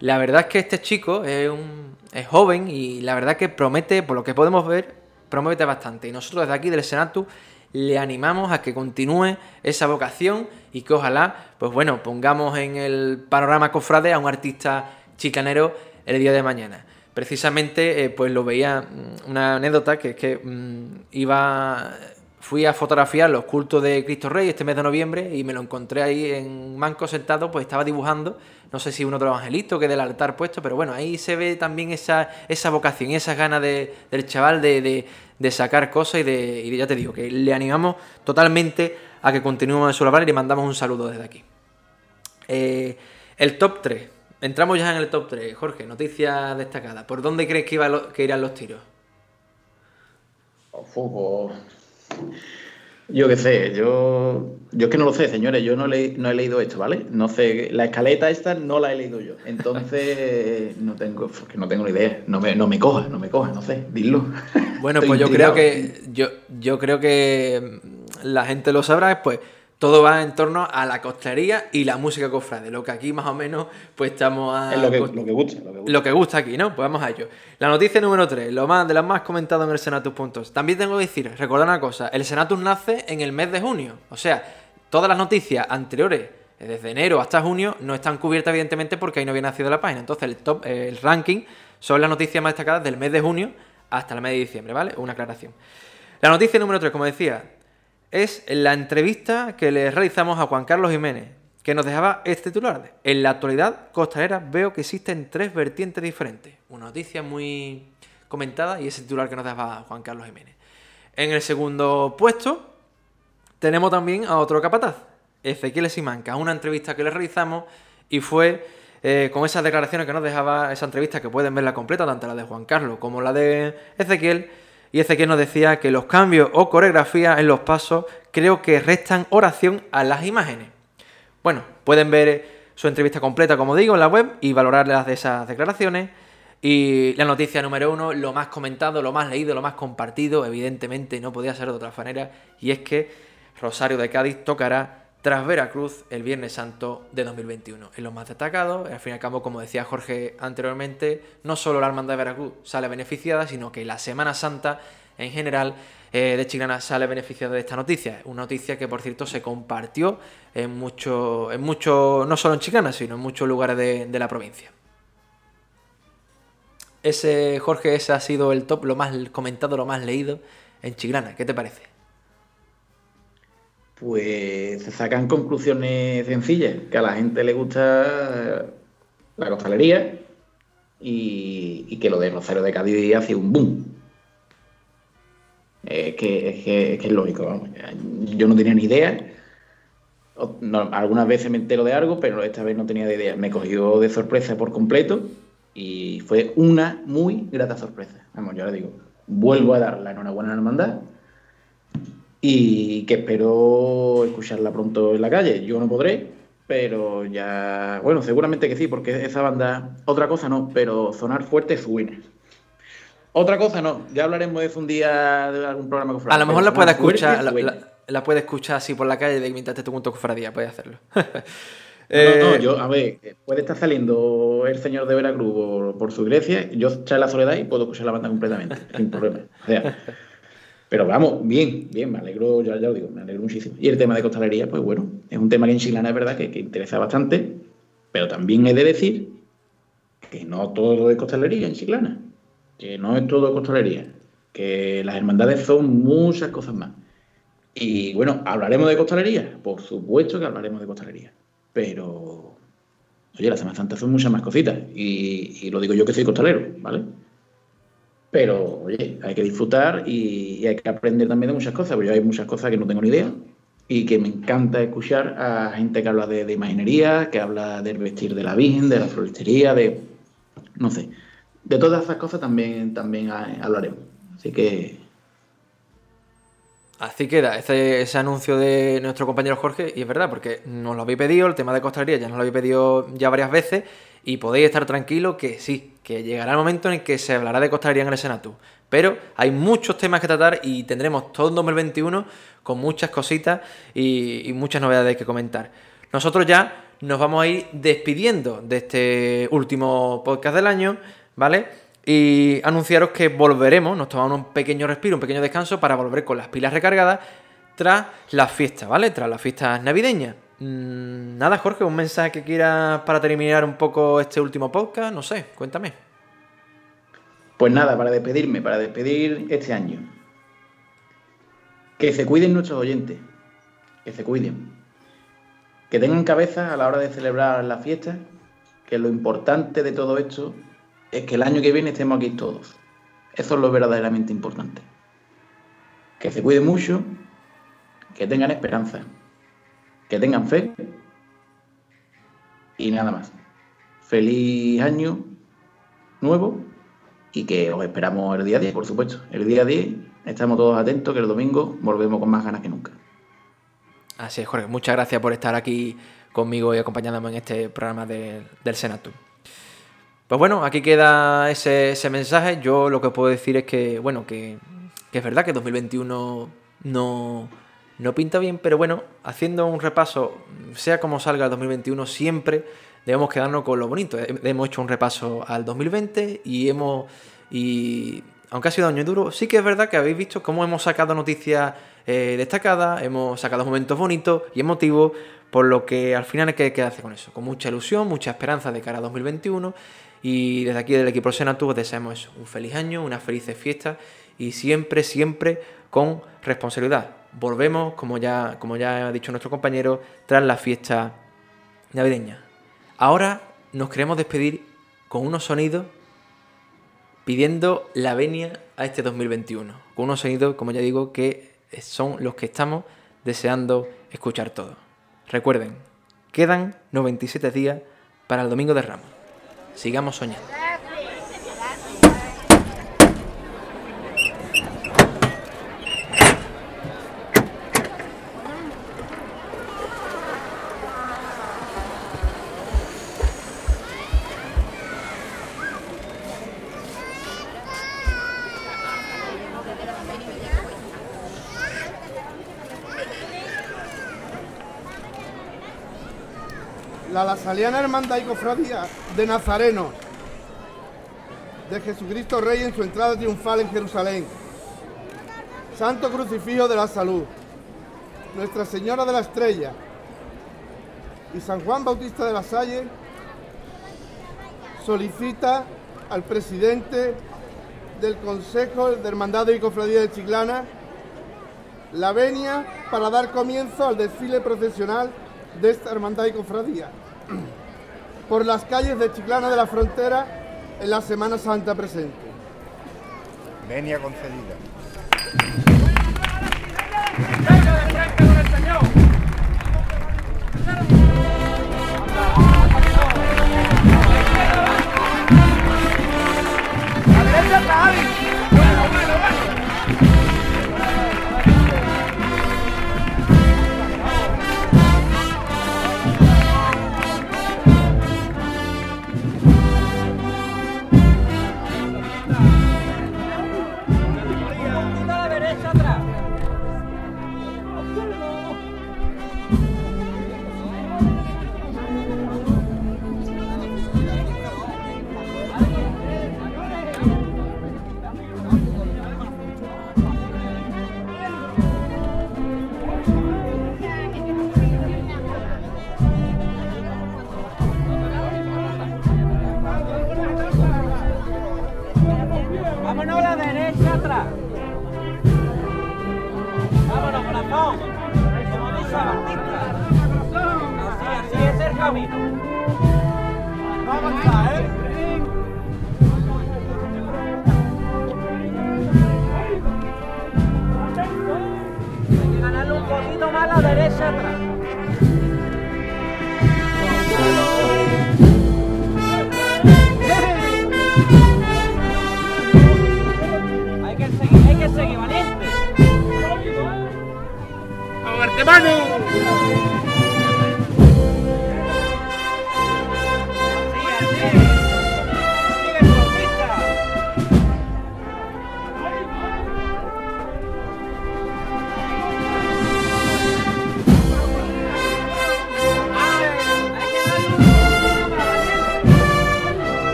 La verdad es que este chico es, un, es joven y la verdad que promete, por lo que podemos ver, promete bastante. Y nosotros desde aquí del Senatu le animamos a que continúe esa vocación y que ojalá, pues bueno, pongamos en el panorama cofrade a un artista chicanero el día de mañana. Precisamente, eh, pues lo veía mm, una anécdota que es que mm, iba fui a fotografiar los cultos de Cristo Rey este mes de noviembre y me lo encontré ahí en Manco sentado, pues estaba dibujando, no sé si uno de los angelitos que del altar puesto, pero bueno, ahí se ve también esa, esa vocación y esas ganas de, del chaval de, de, sacar cosas y de, y ya te digo, que le animamos totalmente a que continuemos en su labor y le mandamos un saludo desde aquí. Eh, el top 3. Entramos ya en el top 3. Jorge, noticia destacada. ¿Por dónde crees que, iba que irán los tiros? Fútbol. Yo qué sé, yo, yo es que no lo sé, señores, yo no, le, no he leído esto, ¿vale? No sé, la escaleta esta no la he leído yo, entonces [LAUGHS] no tengo, que no tengo ni idea, no me, no me coja, no me coja, no sé, dilo. Bueno, [LAUGHS] pues yo creo que, yo, yo creo que la gente lo sabrá, pues todo va en torno a la costlería y la música cofrade, lo que aquí más o menos pues estamos a... Es lo que, gusta, lo que gusta. aquí, ¿no? Pues vamos a ello. La noticia número 3, lo más de las más comentadas en el Senatus Puntos. También tengo que decir, recordar una cosa, el Senatus nace en el mes de junio, o sea, todas las noticias anteriores desde enero hasta junio no están cubiertas evidentemente porque ahí no había nacido la página. Entonces el top, el ranking son las noticias más destacadas del mes de junio hasta el mes de diciembre, ¿vale? Una aclaración. La noticia número 3, como decía, es la entrevista que le realizamos a Juan Carlos Jiménez, que nos dejaba este titular. En la actualidad costalera veo que existen tres vertientes diferentes. Una noticia muy comentada y ese titular que nos dejaba Juan Carlos Jiménez. En el segundo puesto tenemos también a otro capataz, Ezequiel Simanca, una entrevista que le realizamos y fue eh, con esas declaraciones que nos dejaba esa entrevista, que pueden verla completa, tanto la de Juan Carlos como la de Ezequiel, y que nos decía que los cambios o coreografía en los pasos creo que restan oración a las imágenes. Bueno, pueden ver su entrevista completa, como digo, en la web y valorar las de esas declaraciones. Y la noticia número uno, lo más comentado, lo más leído, lo más compartido, evidentemente no podía ser de otra manera, y es que Rosario de Cádiz tocará tras Veracruz el Viernes Santo de 2021. Es lo más destacado, al fin y al cabo, como decía Jorge anteriormente, no solo la Hermandad de Veracruz sale beneficiada, sino que la Semana Santa en general eh, de Chiclana sale beneficiada de esta noticia. Una noticia que, por cierto, se compartió en mucho, en mucho no solo en Chiclana, sino en muchos lugares de, de la provincia. Ese, Jorge, ese ha sido el top, lo más comentado, lo más leído en Chiclana. ¿Qué te parece? Pues se sacan conclusiones sencillas, que a la gente le gusta la costalería y, que lo de Rosario de Cádiz hace un boom. Es que, es lógico. Yo no tenía ni idea. algunas veces me entero de algo, pero esta vez no tenía ni idea. Me cogió de sorpresa por completo y fue una muy grata sorpresa. Vamos, yo le digo, vuelvo a dar la enhorabuena a la hermandad y que espero escucharla pronto en la calle. Yo no podré, pero ya, bueno, seguramente que sí, porque esa banda, otra cosa no, pero sonar fuerte es buena. Otra cosa no, ya hablaremos de eso un día de algún programa A lo mejor la puedes escuchar, la, puedes escuchar así por la calle de mientras te con tu cofradía, puedes hacerlo. [LAUGHS] no, no, eh, yo, a ver, puede estar saliendo el señor de Veracruz por, su iglesia, yo echar la soledad y puedo escuchar la banda completamente, sin problema. O sea, pero vamos, bien, bien, me alegro, ya, ya lo digo, me alegro muchísimo. Y el tema de costalería, pues bueno, es un tema que en Chilana es verdad que, interesa bastante, pero también he de decir que no todo es costalería en Chiclana, que no es todo costalería, que las hermandades son muchas cosas más. Y bueno, ¿hablaremos de costalería? Por supuesto que hablaremos de costalería, pero oye, la Semana Santa son muchas más cositas, y, y lo digo yo que soy costalero, ¿vale? Pero, oye, hay que disfrutar y, hay que aprender también de muchas cosas, porque yo hay muchas cosas que no tengo ni idea y que me encanta escuchar a gente que habla de, imaginería, que habla del vestir de la Virgen, de la floristería, de, no sé, de todas esas cosas también, también hablaremos. Así que... Así queda ese, anuncio de nuestro compañero Jorge, y es verdad, porque nos lo habéis pedido, el tema de costalería ya nos lo habéis pedido ya varias veces, y podéis estar tranquilos que sí, que llegará el momento en el que se hablará de costalería en el Senatu. Pero hay muchos temas que tratar y tendremos todo un 2021 con muchas cositas y, muchas novedades que comentar. Nosotros ya nos vamos a ir despidiendo de este último podcast del año, ¿vale? Y anunciaros que volveremos, nos tomamos un pequeño respiro, un pequeño descanso para volver con las pilas recargadas tras las fiestas, ¿vale? Tras las fiestas navideñas. Mm, nada, Jorge, un mensaje que quieras para terminar un poco este último podcast, no sé, cuéntame. Pues nada, para despedirme, para despedir este año. Que se cuiden nuestros oyentes, que se cuiden. Que tengan cabeza a la hora de celebrar la fiesta, que lo importante de todo esto es que el año que viene estemos aquí todos. Eso es lo verdaderamente importante. Que se cuiden mucho, que tengan esperanza que tengan fe y nada más. Feliz año nuevo y que os esperamos el día 10, por supuesto. El día 10 estamos todos atentos que el domingo volvemos con más ganas que nunca. Así es, Jorge. Muchas gracias por estar aquí conmigo y acompañándome en este programa del Senato. Pues bueno, aquí queda ese, mensaje. Yo lo que puedo decir es que, bueno, que, que es verdad que 2021 no, no pinta bien, pero bueno, haciendo un repaso, sea como salga el 2021, siempre debemos quedarnos con lo bonito. Hemos hecho un repaso al 2020 y hemos. Y aunque ha sido año duro, sí que es verdad que habéis visto cómo hemos sacado noticias eh, destacadas, hemos sacado momentos bonitos y emotivos, por lo que al final hay que quedarse con eso, con mucha ilusión, mucha esperanza de cara a 2021. Y desde aquí del equipo Senatu os deseamos un feliz año, unas felices fiestas y siempre, siempre con responsabilidad volvemos, como ya, como ya ha dicho nuestro compañero, tras la fiesta navideña. Ahora nos queremos despedir con unos sonidos pidiendo la venia a este 2021. Con unos sonidos, como ya digo, que son los que estamos deseando escuchar todos. Recuerden, quedan 97 días para el Domingo de Ramos. Sigamos soñando. Lasaliana Hermandad y Cofradía de Nazareno, de Jesucristo Rey en su entrada triunfal en Jerusalén, Santo Crucifijo de la Salud, Nuestra Señora de la Estrella y San Juan Bautista de la Salle solicita al presidente del Consejo de Hermandad y Cofradía de Chiclana la venia para dar comienzo al desfile procesional de esta hermandad y cofradía por las calles de Chiclana de la Frontera en la Semana Santa presente. Venia concedida.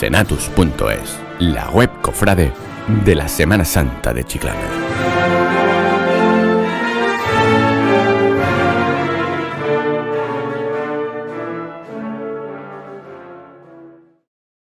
Elsenatus.es, la web cofrade de la Semana Santa de Chiclana.